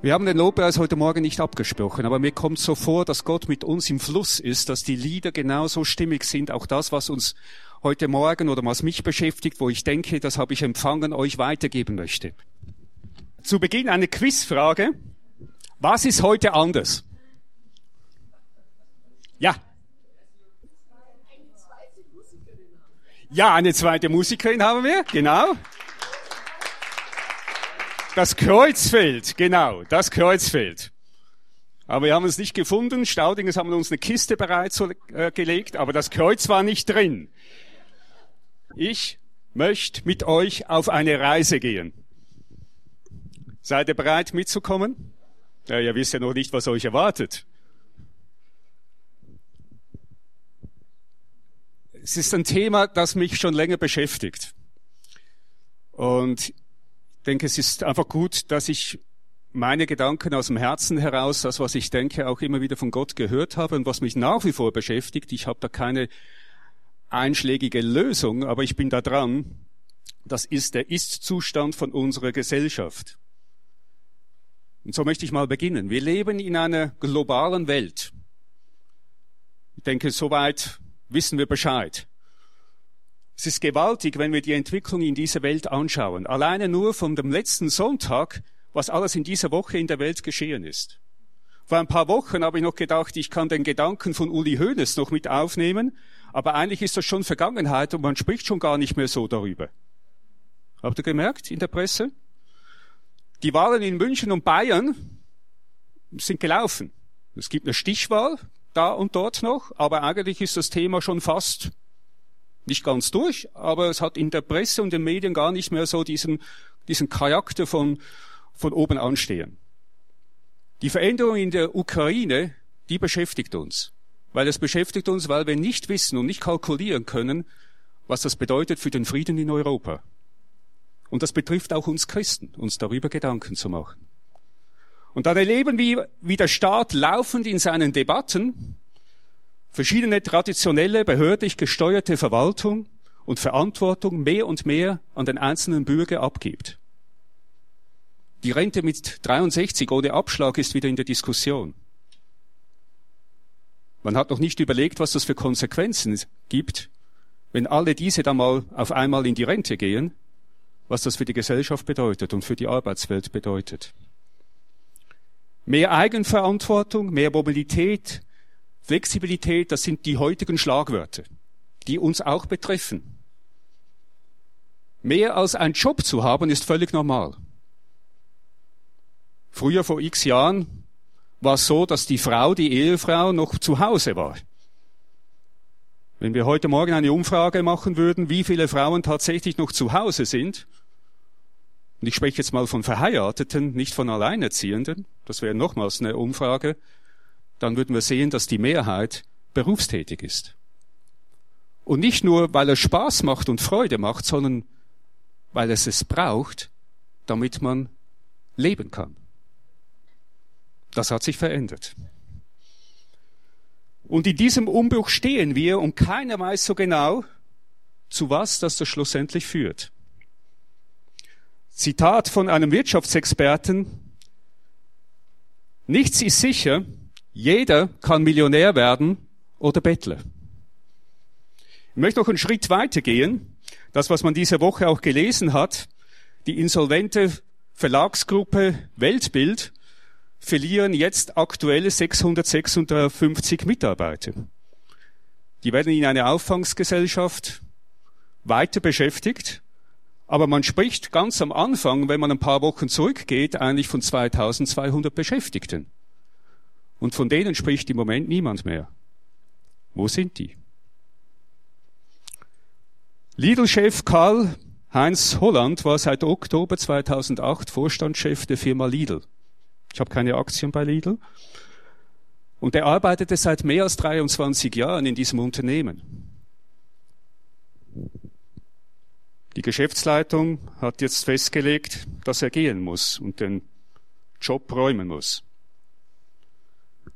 Wir haben den Lobpreis heute Morgen nicht abgesprochen, aber mir kommt so vor, dass Gott mit uns im Fluss ist, dass die Lieder genauso stimmig sind, auch das, was uns heute Morgen oder was mich beschäftigt, wo ich denke, das habe ich empfangen, euch weitergeben möchte. Zu Beginn eine Quizfrage. Was ist heute anders? Ja. Ja, eine zweite Musikerin haben wir, genau. Das Kreuzfeld, genau, das Kreuzfeld. Aber wir haben es nicht gefunden. Staudinges haben uns eine Kiste bereits äh, gelegt, aber das Kreuz war nicht drin. Ich möchte mit euch auf eine Reise gehen. Seid ihr bereit mitzukommen? Ja, ihr wisst ja noch nicht, was euch erwartet. Es ist ein Thema, das mich schon länger beschäftigt. Und denke, es ist einfach gut, dass ich meine Gedanken aus dem Herzen heraus, das, was ich denke, auch immer wieder von Gott gehört habe und was mich nach wie vor beschäftigt. Ich habe da keine einschlägige Lösung, aber ich bin da dran. Das ist der Ist-Zustand von unserer Gesellschaft. Und so möchte ich mal beginnen. Wir leben in einer globalen Welt. Ich denke, soweit wissen wir Bescheid. Es ist gewaltig, wenn wir die Entwicklung in dieser Welt anschauen. Alleine nur von dem letzten Sonntag, was alles in dieser Woche in der Welt geschehen ist. Vor ein paar Wochen habe ich noch gedacht, ich kann den Gedanken von Uli Hoeneß noch mit aufnehmen, aber eigentlich ist das schon Vergangenheit und man spricht schon gar nicht mehr so darüber. Habt ihr gemerkt in der Presse? Die Wahlen in München und Bayern sind gelaufen. Es gibt eine Stichwahl da und dort noch, aber eigentlich ist das Thema schon fast nicht ganz durch, aber es hat in der Presse und den Medien gar nicht mehr so diesen, diesen Charakter von, von oben anstehen. Die Veränderung in der Ukraine, die beschäftigt uns. Weil es beschäftigt uns, weil wir nicht wissen und nicht kalkulieren können, was das bedeutet für den Frieden in Europa. Und das betrifft auch uns Christen, uns darüber Gedanken zu machen. Und dann erleben wir, wie der Staat laufend in seinen Debatten verschiedene traditionelle, behördlich gesteuerte Verwaltung und Verantwortung mehr und mehr an den einzelnen Bürger abgibt. Die Rente mit 63 ohne Abschlag ist wieder in der Diskussion. Man hat noch nicht überlegt, was das für Konsequenzen gibt, wenn alle diese dann mal auf einmal in die Rente gehen, was das für die Gesellschaft bedeutet und für die Arbeitswelt bedeutet. Mehr Eigenverantwortung, mehr Mobilität, Flexibilität, das sind die heutigen Schlagwörter, die uns auch betreffen. Mehr als einen Job zu haben, ist völlig normal. Früher vor x Jahren war es so, dass die Frau, die Ehefrau, noch zu Hause war. Wenn wir heute Morgen eine Umfrage machen würden, wie viele Frauen tatsächlich noch zu Hause sind, und ich spreche jetzt mal von Verheirateten, nicht von Alleinerziehenden, das wäre nochmals eine Umfrage, dann würden wir sehen, dass die Mehrheit berufstätig ist. Und nicht nur, weil es Spaß macht und Freude macht, sondern weil es es braucht, damit man leben kann. Das hat sich verändert. Und in diesem Umbruch stehen wir und keiner weiß so genau, zu was das das schlussendlich führt. Zitat von einem Wirtschaftsexperten. Nichts ist sicher, jeder kann Millionär werden oder Bettler. Ich möchte noch einen Schritt weiter gehen. Das, was man diese Woche auch gelesen hat, die insolvente Verlagsgruppe Weltbild verlieren jetzt aktuelle 656 Mitarbeiter. Die werden in eine Auffangsgesellschaft weiter beschäftigt, aber man spricht ganz am Anfang, wenn man ein paar Wochen zurückgeht, eigentlich von 2200 Beschäftigten. Und von denen spricht im Moment niemand mehr. Wo sind die? Lidl-Chef Karl Heinz Holland war seit Oktober 2008 Vorstandschef der Firma Lidl. Ich habe keine Aktien bei Lidl. Und er arbeitete seit mehr als 23 Jahren in diesem Unternehmen. Die Geschäftsleitung hat jetzt festgelegt, dass er gehen muss und den Job räumen muss.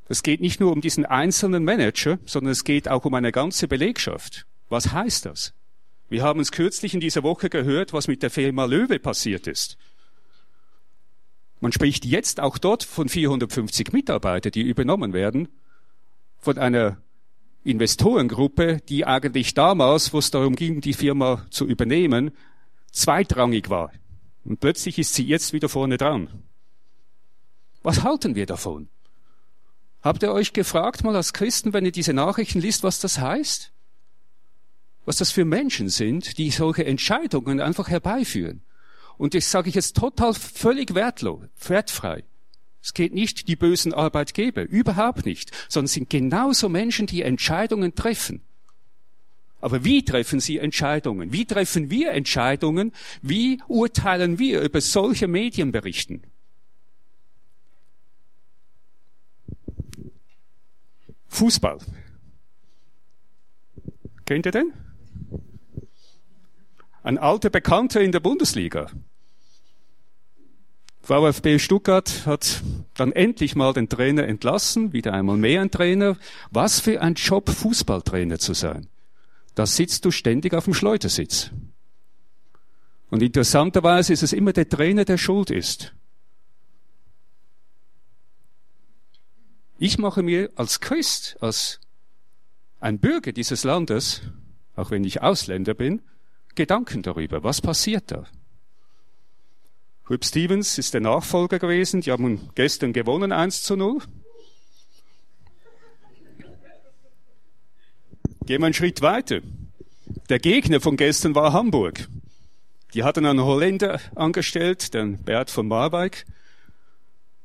Es geht nicht nur um diesen einzelnen Manager, sondern es geht auch um eine ganze Belegschaft. Was heißt das? Wir haben es kürzlich in dieser Woche gehört, was mit der Firma Löwe passiert ist. Man spricht jetzt auch dort von 450 Mitarbeitern, die übernommen werden, von einer Investorengruppe, die eigentlich damals, wo es darum ging, die Firma zu übernehmen, zweitrangig war. Und plötzlich ist sie jetzt wieder vorne dran. Was halten wir davon? Habt ihr euch gefragt mal als Christen, wenn ihr diese Nachrichten liest, was das heißt? Was das für Menschen sind, die solche Entscheidungen einfach herbeiführen. Und das sage ich jetzt total völlig wertlos, wertfrei. Es geht nicht die bösen Arbeitgeber, überhaupt nicht, sondern es sind genauso Menschen, die Entscheidungen treffen. Aber wie treffen sie Entscheidungen? Wie treffen wir Entscheidungen? Wie urteilen wir über solche Medienberichten? Fußball. Kennt ihr den? Ein alter Bekannter in der Bundesliga. VfB Stuttgart hat dann endlich mal den Trainer entlassen, wieder einmal mehr ein Trainer. Was für ein Job, Fußballtrainer zu sein. Da sitzt du ständig auf dem Schleudersitz. Und interessanterweise ist es immer der Trainer, der schuld ist. Ich mache mir als Christ, als ein Bürger dieses Landes, auch wenn ich Ausländer bin, Gedanken darüber, was passiert da. Rip Stevens ist der Nachfolger gewesen. Die haben gestern gewonnen, 1 zu 0. Gehen wir einen Schritt weiter. Der Gegner von gestern war Hamburg. Die hatten einen Holländer angestellt, den Bert von Marwijk.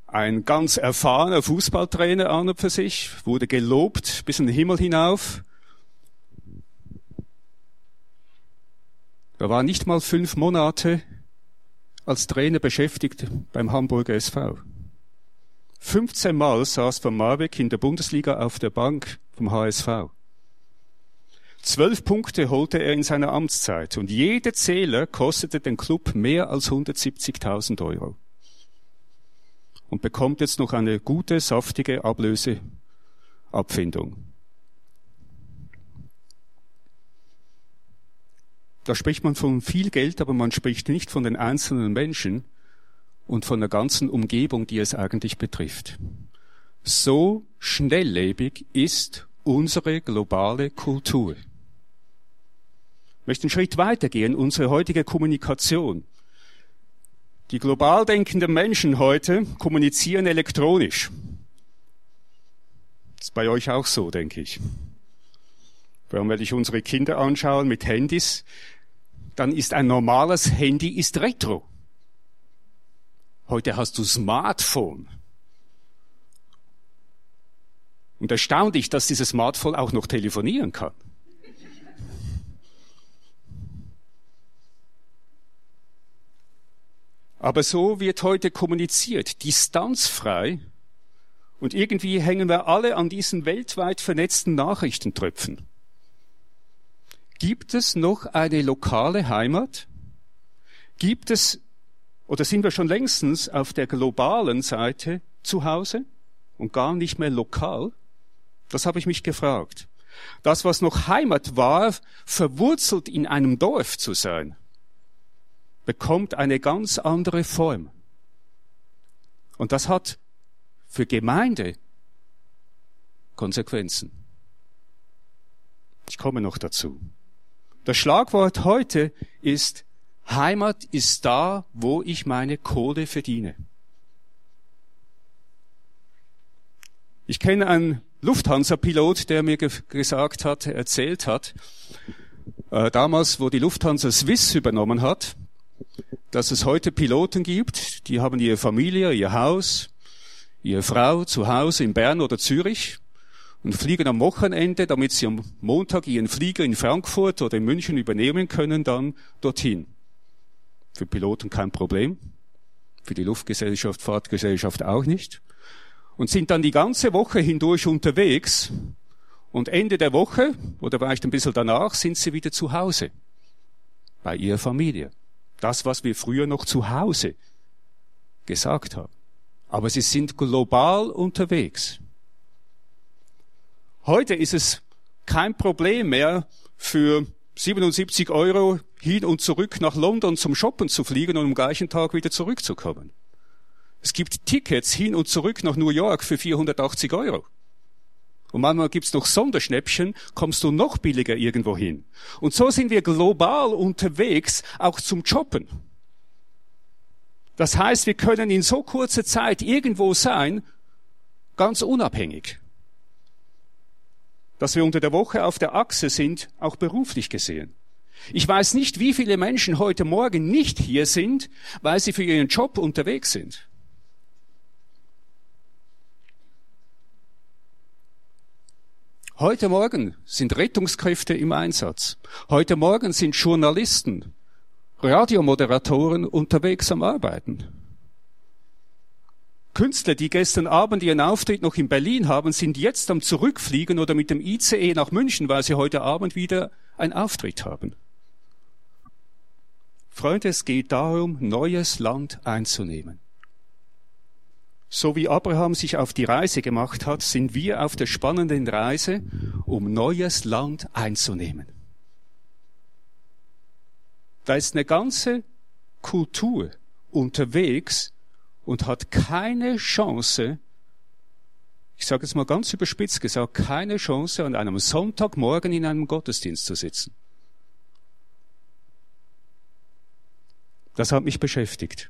Ein ganz erfahrener Fußballtrainer an und für sich, wurde gelobt bis in den Himmel hinauf. Er war nicht mal fünf Monate als Trainer beschäftigt beim Hamburger SV. 15 Mal saß von Marbeck in der Bundesliga auf der Bank vom HSV. Zwölf Punkte holte er in seiner Amtszeit und jeder Zähler kostete den Club mehr als 170.000 Euro. Und bekommt jetzt noch eine gute, saftige Ablöseabfindung. Da spricht man von viel Geld, aber man spricht nicht von den einzelnen Menschen und von der ganzen Umgebung, die es eigentlich betrifft. So schnelllebig ist unsere globale Kultur. Ich möchte einen Schritt weitergehen, unsere heutige Kommunikation. Die global denkenden Menschen heute kommunizieren elektronisch. Das ist bei euch auch so, denke ich. Wenn ich unsere Kinder anschaue mit Handys, dann ist ein normales Handy ist Retro. Heute hast du Smartphone. Und erstaunlich, dass dieses Smartphone auch noch telefonieren kann. Aber so wird heute kommuniziert, distanzfrei. Und irgendwie hängen wir alle an diesen weltweit vernetzten Nachrichtentröpfen. Gibt es noch eine lokale Heimat? Gibt es, oder sind wir schon längstens auf der globalen Seite zu Hause und gar nicht mehr lokal? Das habe ich mich gefragt. Das, was noch Heimat war, verwurzelt in einem Dorf zu sein, bekommt eine ganz andere Form. Und das hat für Gemeinde Konsequenzen. Ich komme noch dazu. Das Schlagwort heute ist, Heimat ist da, wo ich meine Kohle verdiene. Ich kenne einen Lufthansa-Pilot, der mir ge gesagt hat, erzählt hat, äh, damals, wo die Lufthansa Swiss übernommen hat, dass es heute Piloten gibt, die haben ihre Familie, ihr Haus, ihre Frau zu Hause in Bern oder Zürich und fliegen am Wochenende, damit sie am Montag ihren Flieger in Frankfurt oder in München übernehmen können, dann dorthin. Für Piloten kein Problem. Für die Luftgesellschaft, Fahrtgesellschaft auch nicht. Und sind dann die ganze Woche hindurch unterwegs. Und Ende der Woche, oder vielleicht ein bisschen danach, sind sie wieder zu Hause. Bei ihrer Familie. Das, was wir früher noch zu Hause gesagt haben. Aber sie sind global unterwegs. Heute ist es kein Problem mehr für 77 Euro hin und zurück nach London zum Shoppen zu fliegen und am gleichen Tag wieder zurückzukommen. Es gibt Tickets hin und zurück nach New York für 480 Euro. Und manchmal gibt's noch Sonderschnäppchen, kommst du noch billiger irgendwo hin. Und so sind wir global unterwegs, auch zum Shoppen. Das heißt, wir können in so kurzer Zeit irgendwo sein, ganz unabhängig. Dass wir unter der Woche auf der Achse sind, auch beruflich gesehen. Ich weiß nicht, wie viele Menschen heute Morgen nicht hier sind, weil sie für ihren Job unterwegs sind. Heute Morgen sind Rettungskräfte im Einsatz. Heute Morgen sind Journalisten, Radiomoderatoren unterwegs am Arbeiten. Künstler, die gestern Abend ihren Auftritt noch in Berlin haben, sind jetzt am Zurückfliegen oder mit dem ICE nach München, weil sie heute Abend wieder einen Auftritt haben. Freunde, es geht darum, neues Land einzunehmen. So wie Abraham sich auf die Reise gemacht hat, sind wir auf der spannenden Reise, um neues Land einzunehmen. Da ist eine ganze Kultur unterwegs und hat keine Chance, ich sage es mal ganz überspitzt gesagt, keine Chance, an einem Sonntagmorgen in einem Gottesdienst zu sitzen. Das hat mich beschäftigt.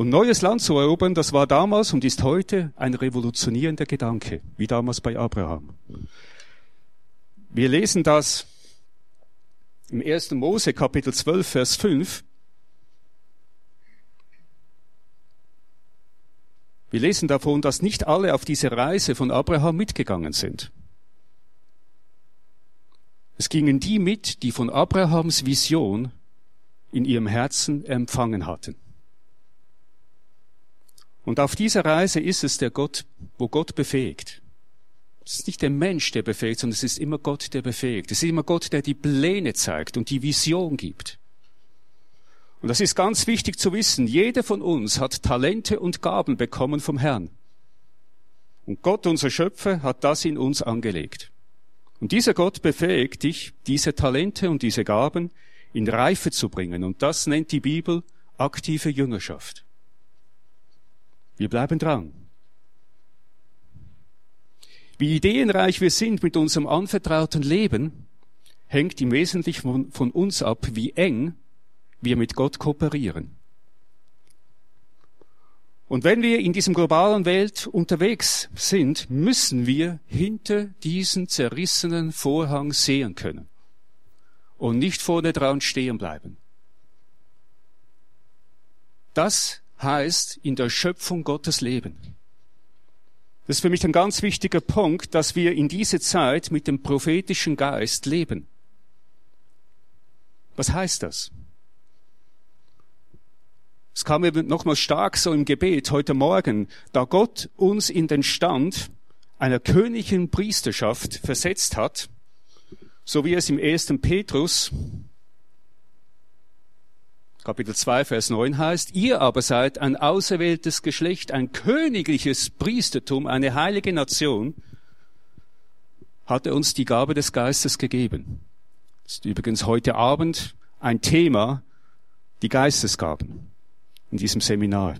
Und neues Land zu erobern, das war damals und ist heute ein revolutionierender Gedanke, wie damals bei Abraham. Wir lesen das im 1. Mose Kapitel 12, Vers 5. Wir lesen davon, dass nicht alle auf diese Reise von Abraham mitgegangen sind. Es gingen die mit, die von Abrahams Vision in ihrem Herzen empfangen hatten. Und auf dieser Reise ist es der Gott, wo Gott befähigt. Es ist nicht der Mensch, der befähigt, sondern es ist immer Gott, der befähigt. Es ist immer Gott, der die Pläne zeigt und die Vision gibt. Und das ist ganz wichtig zu wissen. Jeder von uns hat Talente und Gaben bekommen vom Herrn. Und Gott, unser Schöpfer, hat das in uns angelegt. Und dieser Gott befähigt dich, diese Talente und diese Gaben in Reife zu bringen. Und das nennt die Bibel aktive Jüngerschaft. Wir bleiben dran. Wie ideenreich wir sind mit unserem anvertrauten Leben, hängt im Wesentlichen von, uns ab, wie eng wir mit Gott kooperieren. Und wenn wir in diesem globalen Welt unterwegs sind, müssen wir hinter diesen zerrissenen Vorhang sehen können und nicht vorne dran stehen bleiben. Das heißt in der Schöpfung Gottes leben. Das ist für mich ein ganz wichtiger Punkt, dass wir in diese Zeit mit dem prophetischen Geist leben. Was heißt das? Es kam eben nochmal stark so im Gebet heute Morgen, da Gott uns in den Stand einer königlichen Priesterschaft versetzt hat, so wie es im 1. Petrus Kapitel 2, Vers 9 heißt, ihr aber seid ein auserwähltes Geschlecht, ein königliches Priestertum, eine heilige Nation, hat er uns die Gabe des Geistes gegeben. Das ist übrigens heute Abend ein Thema, die Geistesgaben in diesem Seminar.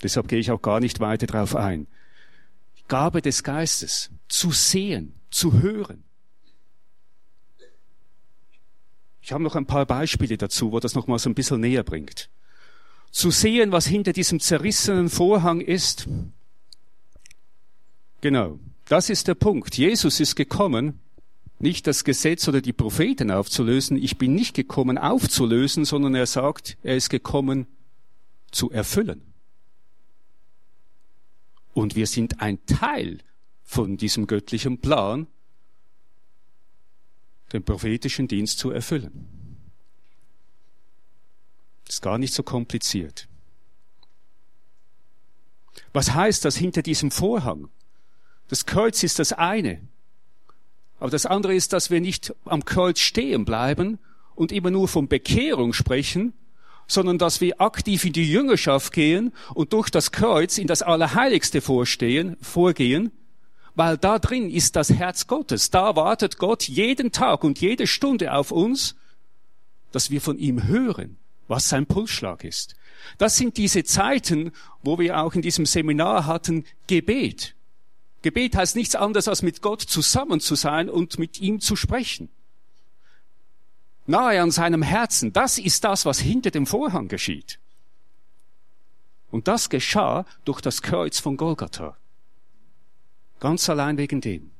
Deshalb gehe ich auch gar nicht weiter darauf ein. Die Gabe des Geistes, zu sehen, zu hören, Ich habe noch ein paar Beispiele dazu, wo das noch mal so ein bisschen näher bringt. Zu sehen, was hinter diesem zerrissenen Vorhang ist. Genau, das ist der Punkt. Jesus ist gekommen, nicht das Gesetz oder die Propheten aufzulösen. Ich bin nicht gekommen aufzulösen, sondern er sagt, er ist gekommen zu erfüllen. Und wir sind ein Teil von diesem göttlichen Plan, den prophetischen Dienst zu erfüllen. Ist gar nicht so kompliziert. Was heißt das hinter diesem Vorhang? Das Kreuz ist das eine. Aber das andere ist, dass wir nicht am Kreuz stehen bleiben und immer nur von Bekehrung sprechen, sondern dass wir aktiv in die Jüngerschaft gehen und durch das Kreuz in das Allerheiligste vorstehen, vorgehen weil da drin ist das Herz Gottes. Da wartet Gott jeden Tag und jede Stunde auf uns, dass wir von ihm hören, was sein Pulsschlag ist. Das sind diese Zeiten, wo wir auch in diesem Seminar hatten, Gebet. Gebet heißt nichts anderes, als mit Gott zusammen zu sein und mit ihm zu sprechen. Nahe an seinem Herzen, das ist das, was hinter dem Vorhang geschieht. Und das geschah durch das Kreuz von Golgatha. Ganz allein wegen dem.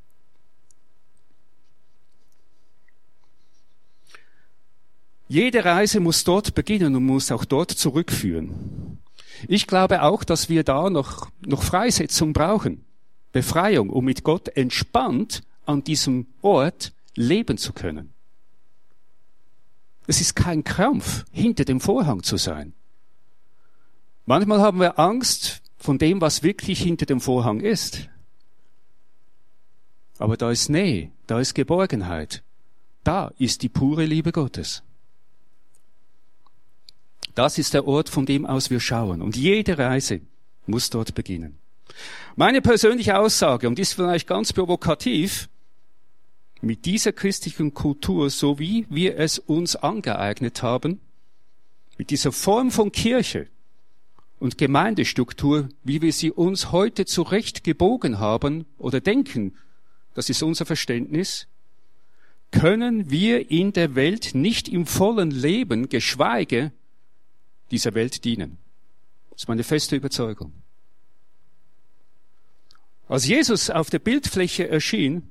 Jede Reise muss dort beginnen und muss auch dort zurückführen. Ich glaube auch, dass wir da noch, noch Freisetzung brauchen. Befreiung, um mit Gott entspannt an diesem Ort leben zu können. Es ist kein Krampf, hinter dem Vorhang zu sein. Manchmal haben wir Angst von dem, was wirklich hinter dem Vorhang ist. Aber da ist Nähe, da ist Geborgenheit. Da ist die pure Liebe Gottes. Das ist der Ort, von dem aus wir schauen. Und jede Reise muss dort beginnen. Meine persönliche Aussage, und ist vielleicht ganz provokativ, mit dieser christlichen Kultur, so wie wir es uns angeeignet haben, mit dieser Form von Kirche und Gemeindestruktur, wie wir sie uns heute zurecht gebogen haben oder denken, das ist unser Verständnis, können wir in der Welt nicht im vollen Leben, geschweige dieser Welt dienen. Das ist meine feste Überzeugung. Als Jesus auf der Bildfläche erschien,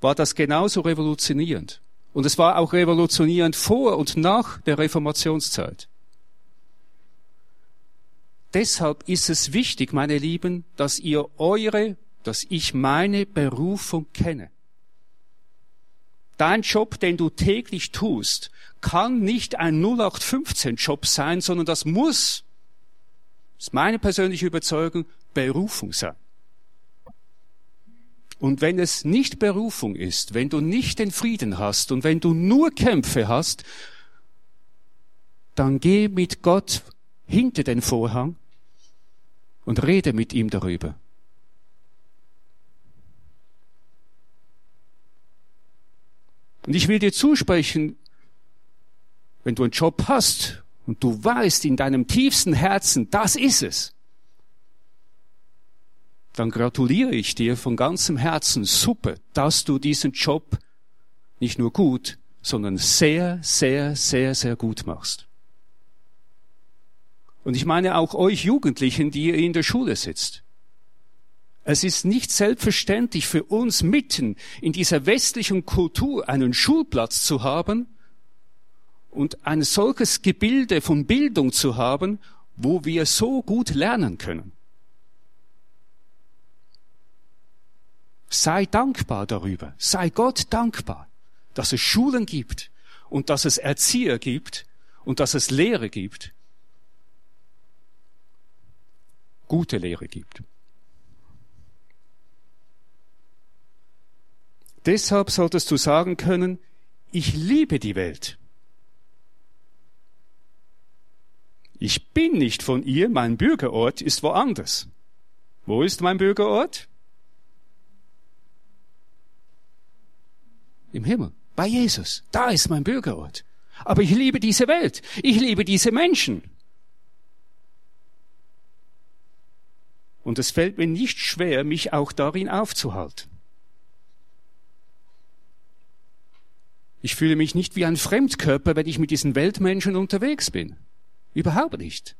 war das genauso revolutionierend. Und es war auch revolutionierend vor und nach der Reformationszeit. Deshalb ist es wichtig, meine Lieben, dass ihr eure, dass ich meine Berufung kenne. Dein Job, den du täglich tust, kann nicht ein 0815-Job sein, sondern das muss, das ist meine persönliche Überzeugung, Berufung sein. Und wenn es nicht Berufung ist, wenn du nicht den Frieden hast und wenn du nur Kämpfe hast, dann geh mit Gott hinter den Vorhang und rede mit ihm darüber. Und ich will dir zusprechen, wenn du einen Job hast und du weißt in deinem tiefsten Herzen, das ist es, dann gratuliere ich dir von ganzem Herzen, super, dass du diesen Job nicht nur gut, sondern sehr, sehr, sehr, sehr gut machst. Und ich meine auch euch Jugendlichen, die ihr in der Schule sitzt. Es ist nicht selbstverständlich für uns mitten in dieser westlichen Kultur einen Schulplatz zu haben und ein solches Gebilde von Bildung zu haben, wo wir so gut lernen können. Sei dankbar darüber. Sei Gott dankbar, dass es Schulen gibt und dass es Erzieher gibt und dass es Lehre gibt. Gute Lehre gibt. Deshalb solltest du sagen können, ich liebe die Welt. Ich bin nicht von ihr, mein Bürgerort ist woanders. Wo ist mein Bürgerort? Im Himmel, bei Jesus. Da ist mein Bürgerort. Aber ich liebe diese Welt. Ich liebe diese Menschen. Und es fällt mir nicht schwer, mich auch darin aufzuhalten. Ich fühle mich nicht wie ein Fremdkörper, wenn ich mit diesen Weltmenschen unterwegs bin. Überhaupt nicht.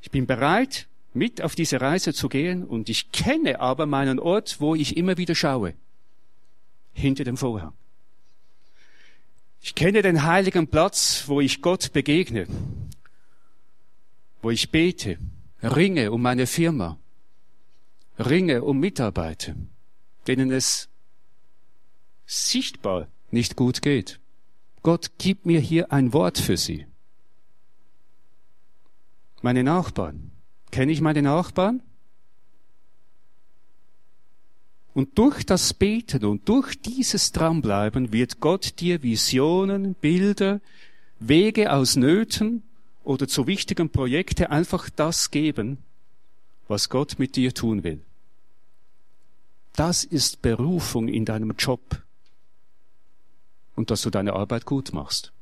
Ich bin bereit, mit auf diese Reise zu gehen und ich kenne aber meinen Ort, wo ich immer wieder schaue hinter dem Vorhang. Ich kenne den heiligen Platz, wo ich Gott begegne, wo ich bete, ringe um meine Firma, ringe um Mitarbeiter, denen es sichtbar nicht gut geht. Gott gibt mir hier ein Wort für sie. Meine Nachbarn. Kenne ich meine Nachbarn? Und durch das Beten und durch dieses Dranbleiben wird Gott dir Visionen, Bilder, Wege aus Nöten oder zu wichtigen Projekten einfach das geben, was Gott mit dir tun will. Das ist Berufung in deinem Job und dass du deine Arbeit gut machst.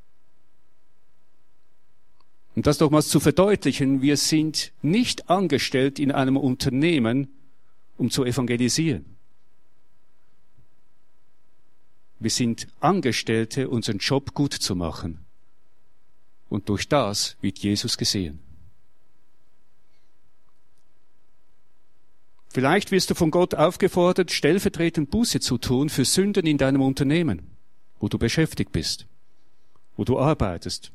Und das nochmals zu verdeutlichen, wir sind nicht angestellt in einem Unternehmen, um zu evangelisieren. Wir sind Angestellte, unseren Job gut zu machen. Und durch das wird Jesus gesehen. Vielleicht wirst du von Gott aufgefordert, stellvertretend Buße zu tun für Sünden in deinem Unternehmen, wo du beschäftigt bist, wo du arbeitest,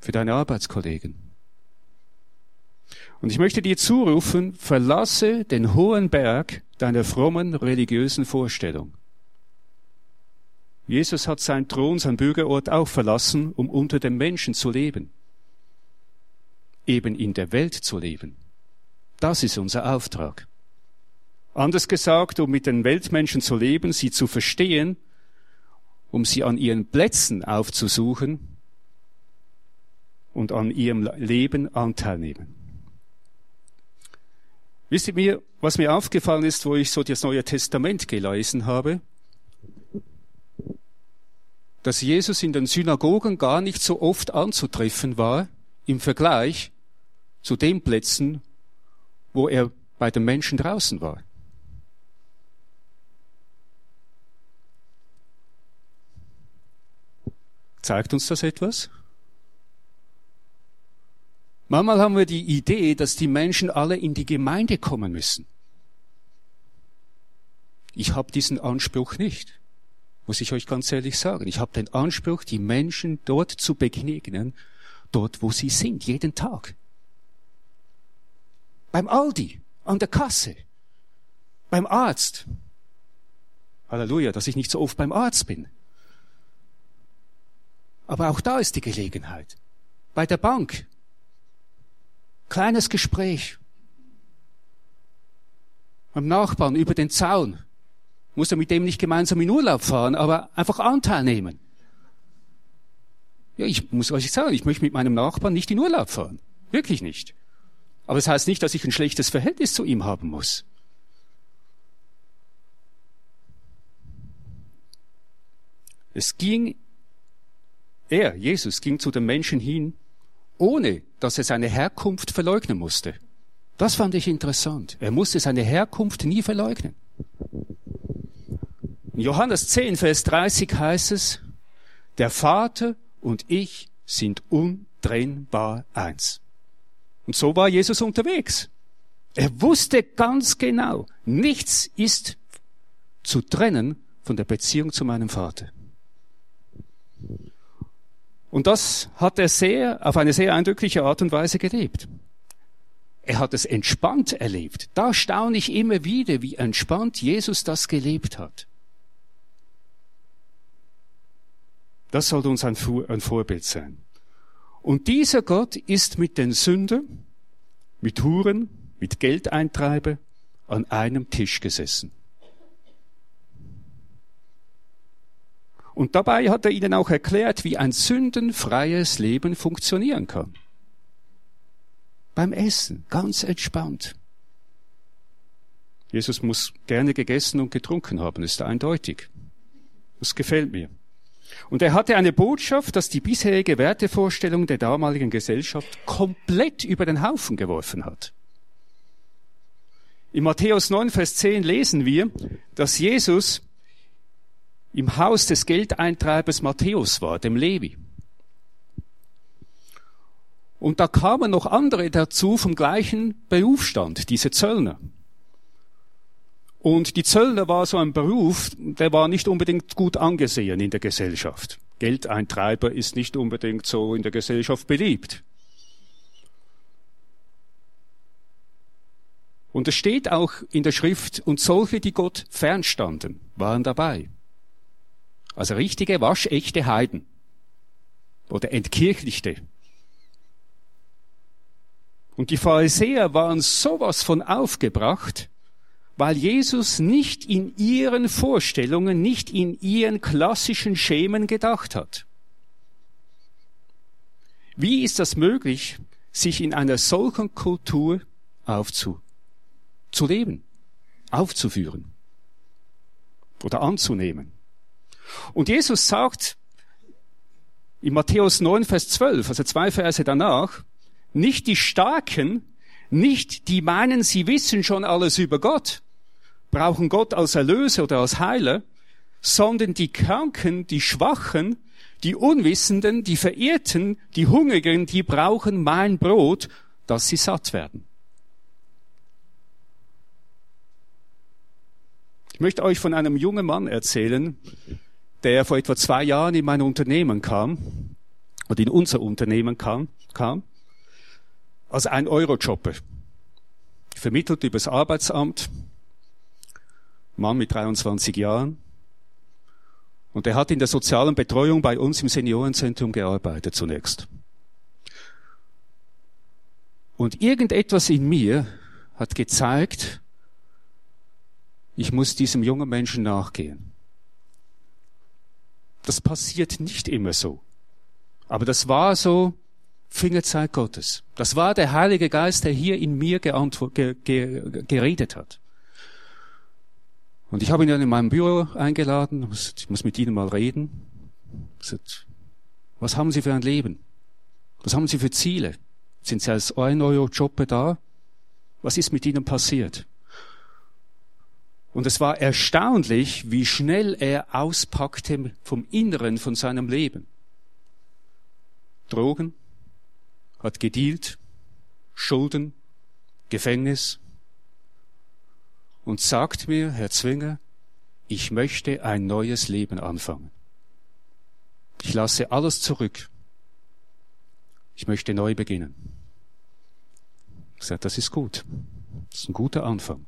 für deine Arbeitskollegen. Und ich möchte dir zurufen, verlasse den hohen Berg deiner frommen religiösen Vorstellung. Jesus hat seinen Thron, sein Bürgerort auch verlassen, um unter den Menschen zu leben. Eben in der Welt zu leben. Das ist unser Auftrag. Anders gesagt, um mit den Weltmenschen zu leben, sie zu verstehen, um sie an ihren Plätzen aufzusuchen und an ihrem Leben Anteil nehmen. Wisst ihr mir, was mir aufgefallen ist, wo ich so das Neue Testament gelesen habe? Dass Jesus in den Synagogen gar nicht so oft anzutreffen war im Vergleich zu den Plätzen, wo er bei den Menschen draußen war. Zeigt uns das etwas? Manchmal haben wir die Idee, dass die Menschen alle in die Gemeinde kommen müssen. Ich habe diesen Anspruch nicht, muss ich euch ganz ehrlich sagen. Ich habe den Anspruch, die Menschen dort zu begegnen, dort wo sie sind, jeden Tag. Beim Aldi, an der Kasse, beim Arzt. Halleluja, dass ich nicht so oft beim Arzt bin. Aber auch da ist die Gelegenheit. Bei der Bank. Kleines Gespräch. Beim Nachbarn über den Zaun. Muss er mit dem nicht gemeinsam in Urlaub fahren, aber einfach Anteil nehmen. Ja, ich muss euch sagen, ich möchte mit meinem Nachbarn nicht in Urlaub fahren. Wirklich nicht. Aber das heißt nicht, dass ich ein schlechtes Verhältnis zu ihm haben muss. Es ging er, Jesus, ging zu den Menschen hin, ohne dass er seine Herkunft verleugnen musste. Das fand ich interessant. Er musste seine Herkunft nie verleugnen. In Johannes 10, Vers 30 heißt es, der Vater und ich sind untrennbar eins. Und so war Jesus unterwegs. Er wusste ganz genau, nichts ist zu trennen von der Beziehung zu meinem Vater. Und das hat er sehr, auf eine sehr eindrückliche Art und Weise gelebt. Er hat es entspannt erlebt. Da staune ich immer wieder, wie entspannt Jesus das gelebt hat. Das sollte uns ein, Vorbild sein. Und dieser Gott ist mit den Sündern, mit Huren, mit Geldeintreiber an einem Tisch gesessen. Und dabei hat er ihnen auch erklärt, wie ein sündenfreies Leben funktionieren kann. Beim Essen, ganz entspannt. Jesus muss gerne gegessen und getrunken haben, ist eindeutig. Das gefällt mir. Und er hatte eine Botschaft, dass die bisherige Wertevorstellung der damaligen Gesellschaft komplett über den Haufen geworfen hat. In Matthäus 9, Vers 10 lesen wir, dass Jesus im Haus des Geldeintreibers Matthäus war, dem Levi. Und da kamen noch andere dazu vom gleichen Berufsstand, diese Zöllner. Und die Zöllner war so ein Beruf, der war nicht unbedingt gut angesehen in der Gesellschaft. Geldeintreiber ist nicht unbedingt so in der Gesellschaft beliebt. Und es steht auch in der Schrift, und solche, die Gott fernstanden, waren dabei. Also richtige, waschechte Heiden. Oder entkirchlichte. Und die Pharisäer waren sowas von aufgebracht, weil Jesus nicht in ihren Vorstellungen, nicht in ihren klassischen Schemen gedacht hat. Wie ist das möglich, sich in einer solchen Kultur aufzu, zu leben, aufzuführen oder anzunehmen? Und Jesus sagt, in Matthäus 9, Vers 12, also zwei Verse danach, nicht die Starken, nicht die meinen, sie wissen schon alles über Gott, brauchen Gott als Erlöser oder als Heiler, sondern die Kranken, die Schwachen, die Unwissenden, die Verirrten, die Hungrigen, die brauchen mein Brot, dass sie satt werden. Ich möchte euch von einem jungen Mann erzählen, der vor etwa zwei Jahren in mein Unternehmen kam, oder in unser Unternehmen kam, kam als ein Eurojobber. Vermittelt übers Arbeitsamt, Mann mit 23 Jahren. Und er hat in der sozialen Betreuung bei uns im Seniorenzentrum gearbeitet zunächst. Und irgendetwas in mir hat gezeigt, ich muss diesem jungen Menschen nachgehen. Das passiert nicht immer so. Aber das war so Fingerzeit Gottes. Das war der Heilige Geist, der hier in mir ge ge geredet hat. Und ich habe ihn dann in meinem Büro eingeladen. Ich muss mit Ihnen mal reden. Was haben Sie für ein Leben? Was haben Sie für Ziele? Sind Sie als ein Euro Jobber da? Was ist mit Ihnen passiert? Und es war erstaunlich, wie schnell er auspackte vom Inneren von seinem Leben. Drogen, hat gedealt, Schulden, Gefängnis, und sagt mir, Herr Zwinger, ich möchte ein neues Leben anfangen. Ich lasse alles zurück. Ich möchte neu beginnen. Ich sage, das ist gut. Das ist ein guter Anfang.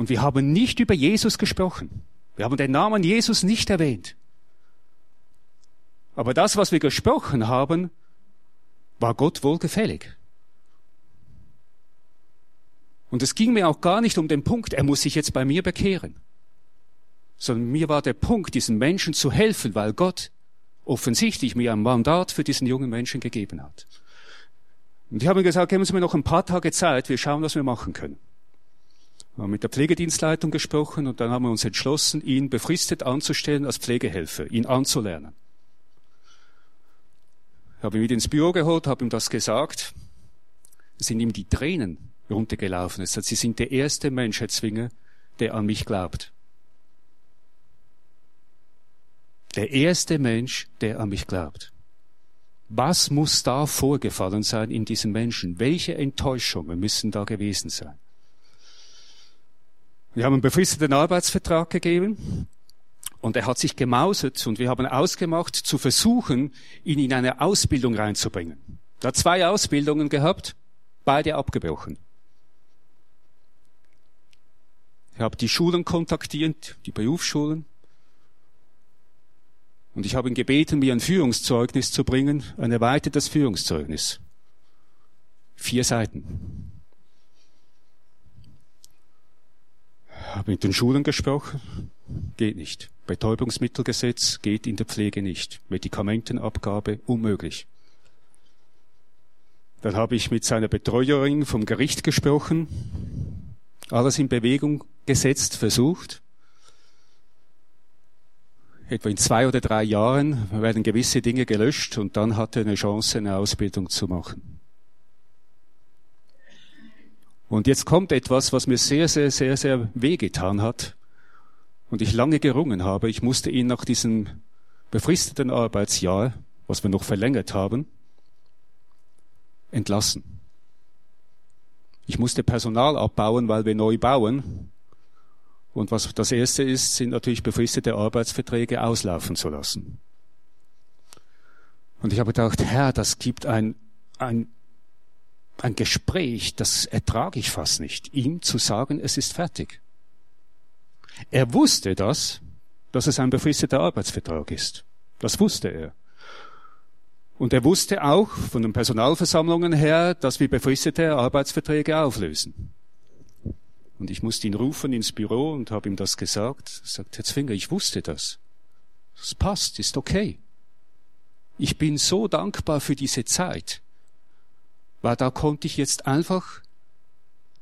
Und wir haben nicht über Jesus gesprochen. Wir haben den Namen Jesus nicht erwähnt. Aber das, was wir gesprochen haben, war Gott wohlgefällig. Und es ging mir auch gar nicht um den Punkt, er muss sich jetzt bei mir bekehren, sondern mir war der Punkt, diesen Menschen zu helfen, weil Gott offensichtlich mir ein Mandat für diesen jungen Menschen gegeben hat. Und ich habe ihm gesagt, geben Sie mir noch ein paar Tage Zeit, wir schauen, was wir machen können. Wir haben mit der Pflegedienstleitung gesprochen und dann haben wir uns entschlossen, ihn befristet anzustellen als Pflegehelfer, ihn anzulernen. Ich habe ihn wieder ins Büro geholt, habe ihm das gesagt. Es sind ihm die Tränen runtergelaufen ist. Sie sind der erste Mensch, Herr Zwinger, der an mich glaubt. Der erste Mensch, der an mich glaubt. Was muss da vorgefallen sein in diesem Menschen? Welche Enttäuschungen müssen da gewesen sein? Wir haben einen befristeten Arbeitsvertrag gegeben und er hat sich gemausert und wir haben ausgemacht, zu versuchen, ihn in eine Ausbildung reinzubringen. Er hat zwei Ausbildungen gehabt, beide abgebrochen. Ich habe die Schulen kontaktiert, die Berufsschulen. Und ich habe ihn gebeten, mir ein Führungszeugnis zu bringen, ein erweitertes Führungszeugnis. Vier Seiten. Habe mit den Schulen gesprochen. Geht nicht. Betäubungsmittelgesetz geht in der Pflege nicht. Medikamentenabgabe unmöglich. Dann habe ich mit seiner Betreuerin vom Gericht gesprochen alles in Bewegung gesetzt, versucht. Etwa in zwei oder drei Jahren werden gewisse Dinge gelöscht und dann hat er eine Chance, eine Ausbildung zu machen. Und jetzt kommt etwas, was mir sehr, sehr, sehr, sehr wehgetan hat und ich lange gerungen habe. Ich musste ihn nach diesem befristeten Arbeitsjahr, was wir noch verlängert haben, entlassen. Ich musste Personal abbauen, weil wir neu bauen. Und was das erste ist, sind natürlich befristete Arbeitsverträge auslaufen zu lassen. Und ich habe gedacht, Herr, das gibt ein, ein, ein Gespräch, das ertrage ich fast nicht, ihm zu sagen, es ist fertig. Er wusste das, dass es ein befristeter Arbeitsvertrag ist. Das wusste er. Und er wusste auch von den Personalversammlungen her, dass wir befristete Arbeitsverträge auflösen. Und ich musste ihn rufen ins Büro und habe ihm das gesagt. Er sagt, Herr Zwinger, ich wusste das. Das passt, ist okay. Ich bin so dankbar für diese Zeit, weil da konnte ich jetzt einfach,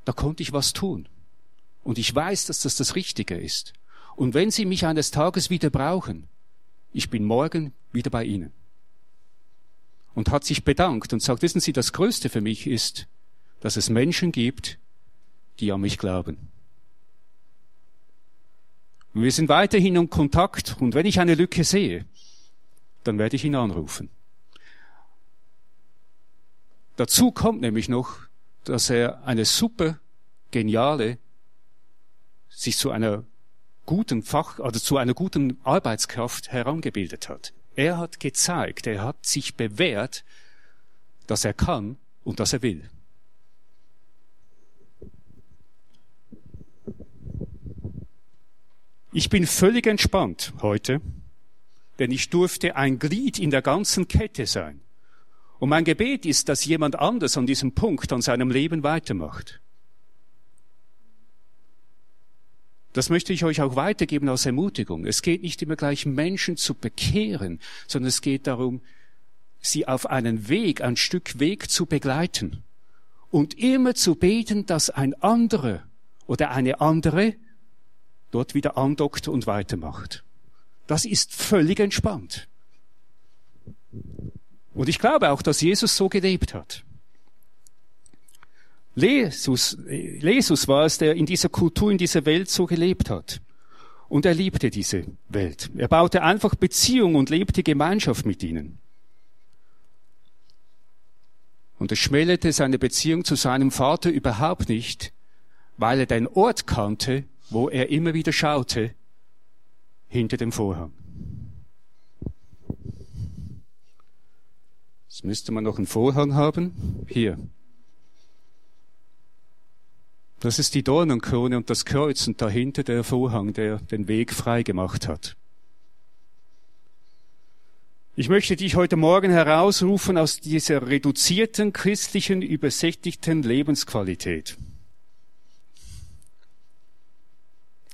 da konnte ich was tun. Und ich weiß, dass das das Richtige ist. Und wenn Sie mich eines Tages wieder brauchen, ich bin morgen wieder bei Ihnen. Und hat sich bedankt und sagt, wissen Sie, das Größte für mich ist, dass es Menschen gibt, die an mich glauben. Und wir sind weiterhin in Kontakt und wenn ich eine Lücke sehe, dann werde ich ihn anrufen. Dazu kommt nämlich noch, dass er eine super geniale, sich zu einer guten Fach, also zu einer guten Arbeitskraft herangebildet hat. Er hat gezeigt, er hat sich bewährt, dass er kann und dass er will. Ich bin völlig entspannt heute, denn ich durfte ein Glied in der ganzen Kette sein. Und mein Gebet ist, dass jemand anders an diesem Punkt an seinem Leben weitermacht. Das möchte ich euch auch weitergeben als Ermutigung. Es geht nicht immer gleich Menschen zu bekehren, sondern es geht darum, sie auf einen Weg, ein Stück Weg zu begleiten und immer zu beten, dass ein anderer oder eine andere dort wieder andockt und weitermacht. Das ist völlig entspannt. Und ich glaube auch, dass Jesus so gelebt hat. Jesus, Jesus war es, der in dieser Kultur, in dieser Welt so gelebt hat. Und er liebte diese Welt. Er baute einfach Beziehung und lebte Gemeinschaft mit ihnen. Und es schmälerte seine Beziehung zu seinem Vater überhaupt nicht, weil er den Ort kannte, wo er immer wieder schaute, hinter dem Vorhang. Jetzt müsste man noch einen Vorhang haben. Hier. Das ist die Dornenkrone und das Kreuz und dahinter der Vorhang, der den Weg frei gemacht hat. Ich möchte dich heute Morgen herausrufen aus dieser reduzierten christlichen, übersättigten Lebensqualität.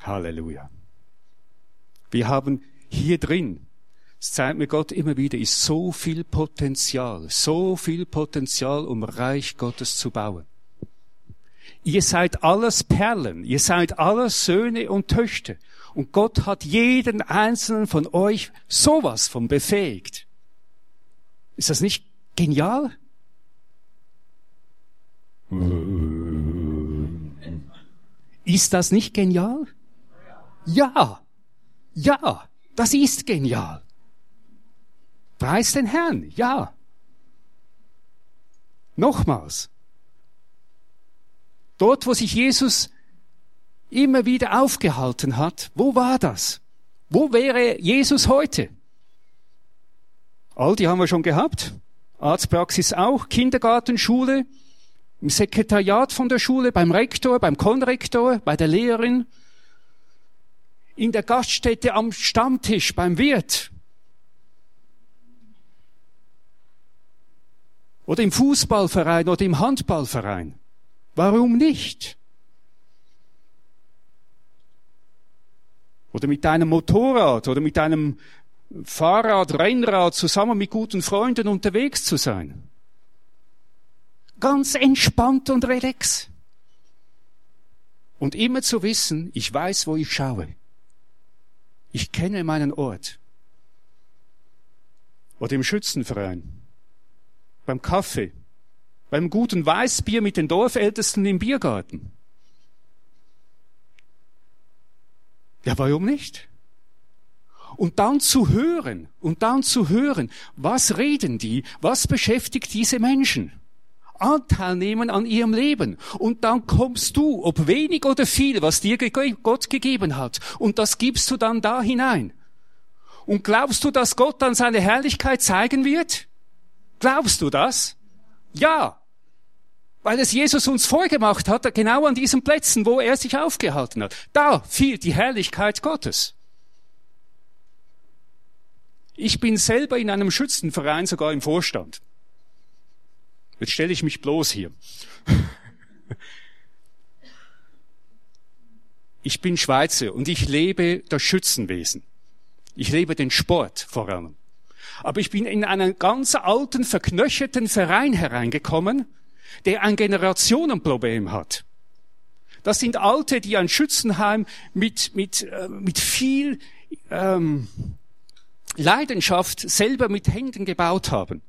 Halleluja. Wir haben hier drin, es zeigt mir Gott immer wieder, ist so viel Potenzial, so viel Potenzial, um Reich Gottes zu bauen. Ihr seid alles Perlen, ihr seid alles Söhne und Töchter. Und Gott hat jeden einzelnen von euch sowas von befähigt. Ist das nicht genial? Ist das nicht genial? Ja, ja, das ist genial. Preis den Herrn, ja. Nochmals. Dort, wo sich Jesus immer wieder aufgehalten hat, wo war das? Wo wäre Jesus heute? All die haben wir schon gehabt. Arztpraxis auch, Kindergarten, Schule, im Sekretariat von der Schule, beim Rektor, beim Konrektor, bei der Lehrerin, in der Gaststätte am Stammtisch beim Wirt. Oder im Fußballverein oder im Handballverein. Warum nicht? Oder mit deinem Motorrad oder mit deinem Fahrrad, Rennrad zusammen mit guten Freunden unterwegs zu sein. Ganz entspannt und relax. Und immer zu wissen, ich weiß, wo ich schaue. Ich kenne meinen Ort. Oder im Schützenverein. Beim Kaffee. Beim guten Weißbier mit den Dorfältesten im Biergarten. Ja, warum nicht? Und dann zu hören, und dann zu hören, was reden die, was beschäftigt diese Menschen? Anteil nehmen an ihrem Leben. Und dann kommst du, ob wenig oder viel, was dir Gott gegeben hat. Und das gibst du dann da hinein. Und glaubst du, dass Gott dann seine Herrlichkeit zeigen wird? Glaubst du das? Ja. Weil es Jesus uns vorgemacht hat, genau an diesen Plätzen, wo er sich aufgehalten hat. Da fiel die Herrlichkeit Gottes. Ich bin selber in einem Schützenverein sogar im Vorstand. Jetzt stelle ich mich bloß hier. Ich bin Schweizer und ich lebe das Schützenwesen. Ich lebe den Sport vor allem. Aber ich bin in einen ganz alten, verknöcherten Verein hereingekommen, der ein Generationenproblem hat. Das sind Alte, die ein Schützenheim mit, mit, äh, mit viel ähm, Leidenschaft selber mit Händen gebaut haben.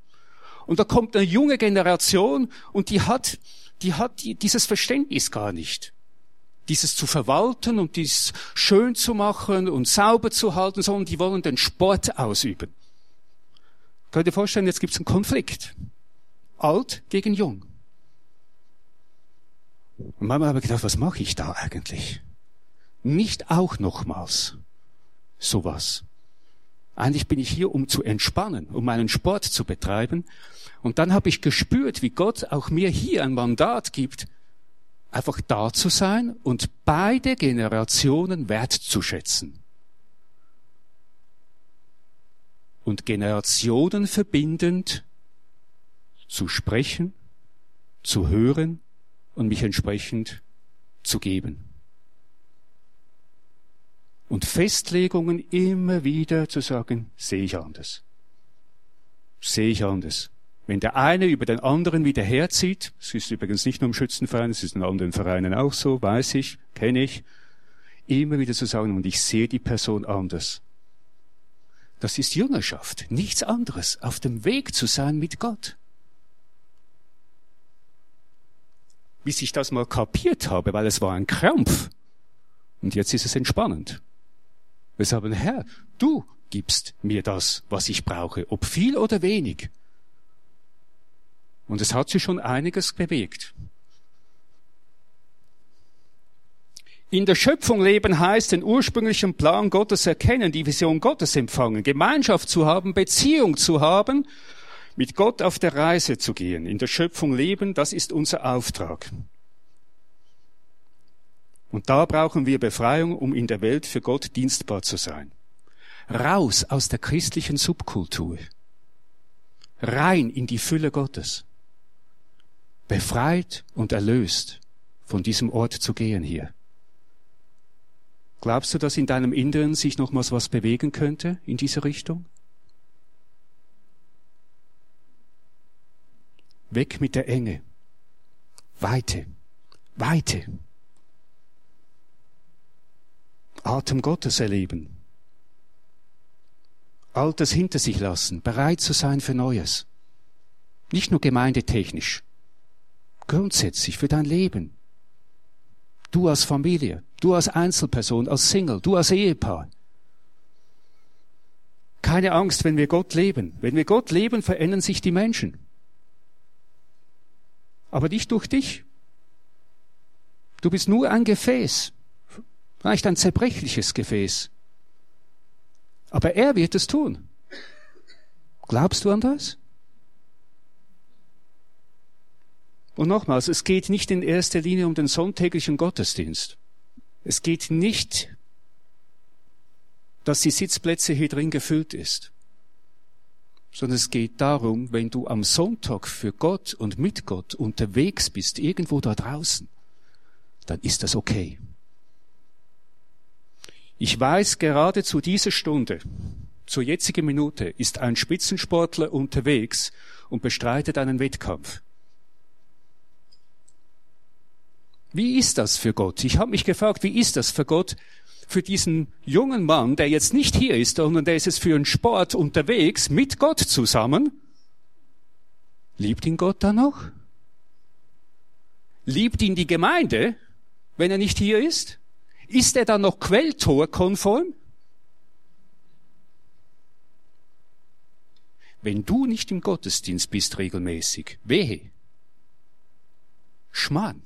Und da kommt eine junge Generation und die hat, die hat dieses Verständnis gar nicht. Dieses zu verwalten und dies schön zu machen und sauber zu halten, sondern die wollen den Sport ausüben. Könnt ihr vorstellen, jetzt gibt es einen Konflikt. Alt gegen jung. Und manchmal habe ich gedacht, was mache ich da eigentlich? Nicht auch nochmals sowas. Eigentlich bin ich hier, um zu entspannen, um meinen Sport zu betreiben. Und dann habe ich gespürt, wie Gott auch mir hier ein Mandat gibt, einfach da zu sein und beide Generationen wertzuschätzen. Und Generationen verbindend zu sprechen, zu hören und mich entsprechend zu geben und Festlegungen immer wieder zu sagen, sehe ich anders. Sehe ich anders. Wenn der eine über den anderen wieder herzieht, es ist übrigens nicht nur im Schützenverein, es ist in anderen Vereinen auch so, weiß ich, kenne ich, immer wieder zu sagen, und ich sehe die Person anders. Das ist Jüngerschaft, nichts anderes, auf dem Weg zu sein mit Gott. Bis ich das mal kapiert habe, weil es war ein Krampf. Und jetzt ist es entspannend. Wir sagen, Herr, du gibst mir das, was ich brauche, ob viel oder wenig. Und es hat sich schon einiges bewegt. In der Schöpfung leben heißt, den ursprünglichen Plan Gottes erkennen, die Vision Gottes empfangen, Gemeinschaft zu haben, Beziehung zu haben, mit Gott auf der Reise zu gehen. In der Schöpfung leben, das ist unser Auftrag. Und da brauchen wir Befreiung, um in der Welt für Gott dienstbar zu sein. Raus aus der christlichen Subkultur. Rein in die Fülle Gottes. Befreit und erlöst von diesem Ort zu gehen hier. Glaubst du, dass in deinem Inneren sich nochmals was bewegen könnte in diese Richtung? Weg mit der Enge. Weite. Weite. Atem Gottes erleben. Altes hinter sich lassen, bereit zu sein für Neues. Nicht nur gemeindetechnisch, grundsätzlich für dein Leben. Du als Familie, du als Einzelperson, als Single, du als Ehepaar. Keine Angst, wenn wir Gott leben. Wenn wir Gott leben, verändern sich die Menschen. Aber nicht durch dich. Du bist nur ein Gefäß. Vielleicht ein zerbrechliches Gefäß. Aber er wird es tun. Glaubst du an das? Und nochmals, es geht nicht in erster Linie um den sonntäglichen Gottesdienst. Es geht nicht, dass die Sitzplätze hier drin gefüllt ist, sondern es geht darum, wenn du am Sonntag für Gott und mit Gott unterwegs bist, irgendwo da draußen, dann ist das okay. Ich weiß, gerade zu dieser Stunde, zur jetzigen Minute, ist ein Spitzensportler unterwegs und bestreitet einen Wettkampf. Wie ist das für Gott? Ich habe mich gefragt, wie ist das für Gott, für diesen jungen Mann, der jetzt nicht hier ist, sondern der ist jetzt für einen Sport unterwegs, mit Gott zusammen? Liebt ihn Gott da noch? Liebt ihn die Gemeinde, wenn er nicht hier ist? Ist er dann noch Quelltor-konform? Wenn du nicht im Gottesdienst bist regelmäßig, wehe. Schmarrn.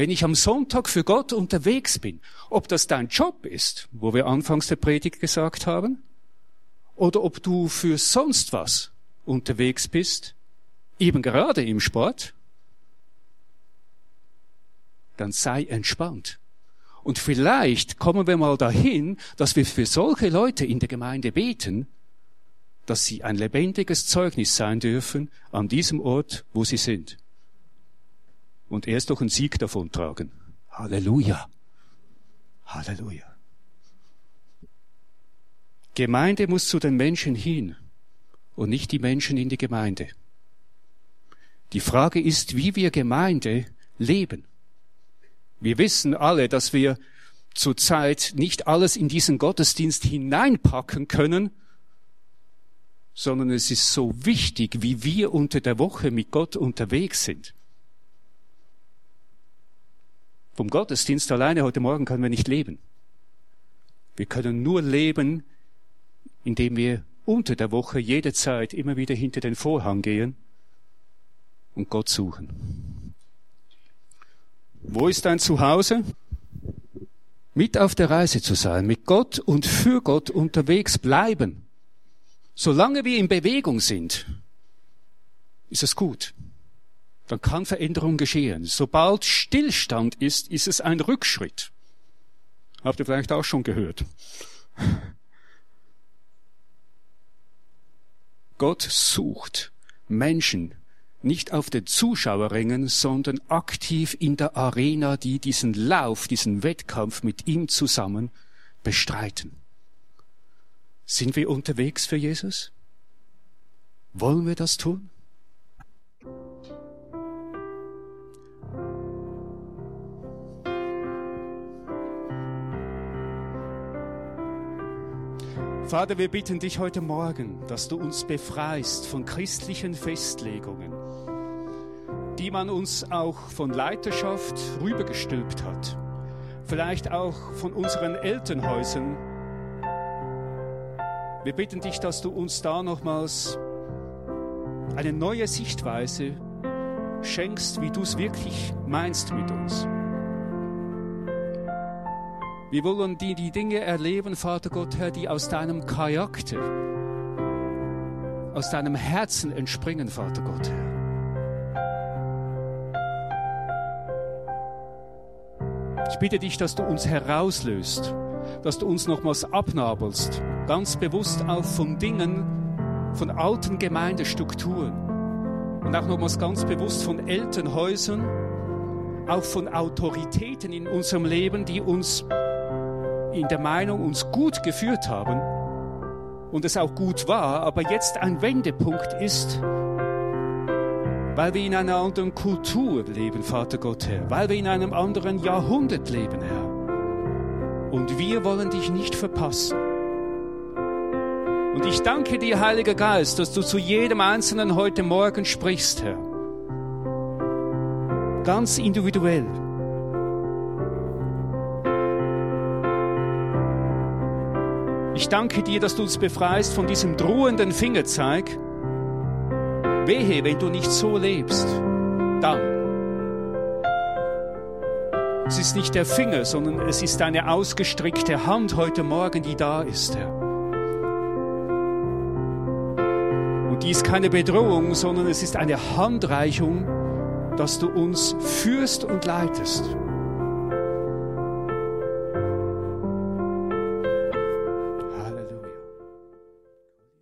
Wenn ich am Sonntag für Gott unterwegs bin, ob das dein Job ist, wo wir anfangs der Predigt gesagt haben, oder ob du für sonst was unterwegs bist, eben gerade im Sport, dann sei entspannt. Und vielleicht kommen wir mal dahin, dass wir für solche Leute in der Gemeinde beten, dass sie ein lebendiges Zeugnis sein dürfen an diesem Ort, wo sie sind. Und erst durch einen Sieg davontragen. Halleluja. Halleluja. Gemeinde muss zu den Menschen hin und nicht die Menschen in die Gemeinde. Die Frage ist, wie wir Gemeinde leben. Wir wissen alle, dass wir zurzeit nicht alles in diesen Gottesdienst hineinpacken können, sondern es ist so wichtig, wie wir unter der Woche mit Gott unterwegs sind. Vom Gottesdienst alleine heute Morgen können wir nicht leben. Wir können nur leben, indem wir unter der Woche jede Zeit immer wieder hinter den Vorhang gehen und Gott suchen. Wo ist dein Zuhause? Mit auf der Reise zu sein, mit Gott und für Gott unterwegs bleiben. Solange wir in Bewegung sind, ist es gut. Dann kann Veränderung geschehen. Sobald Stillstand ist, ist es ein Rückschritt. Habt ihr vielleicht auch schon gehört. Gott sucht Menschen nicht auf den Zuschauerrängen, sondern aktiv in der Arena, die diesen Lauf, diesen Wettkampf mit ihm zusammen bestreiten. Sind wir unterwegs für Jesus? Wollen wir das tun? Vater, wir bitten dich heute Morgen, dass du uns befreist von christlichen Festlegungen, die man uns auch von Leiterschaft rübergestülpt hat, vielleicht auch von unseren Elternhäusern. Wir bitten dich, dass du uns da nochmals eine neue Sichtweise schenkst, wie du es wirklich meinst mit uns. Wir wollen die, die Dinge erleben, Vater Gott, Herr, die aus deinem Charakter, aus deinem Herzen entspringen, Vater Gott, Herr. Ich bitte dich, dass du uns herauslöst, dass du uns nochmals abnabelst, ganz bewusst auch von Dingen, von alten Gemeindestrukturen und auch nochmals ganz bewusst von Elternhäusern, auch von Autoritäten in unserem Leben, die uns in der Meinung uns gut geführt haben und es auch gut war, aber jetzt ein Wendepunkt ist, weil wir in einer anderen Kultur leben, Vater Gott, Herr, weil wir in einem anderen Jahrhundert leben, Herr. Und wir wollen dich nicht verpassen. Und ich danke dir, Heiliger Geist, dass du zu jedem Einzelnen heute Morgen sprichst, Herr. Ganz individuell. Ich danke dir, dass du uns befreist von diesem drohenden Fingerzeig. Wehe, wenn du nicht so lebst, dann. Es ist nicht der Finger, sondern es ist eine ausgestreckte Hand heute Morgen, die da ist, Herr. Und die ist keine Bedrohung, sondern es ist eine Handreichung, dass du uns führst und leitest.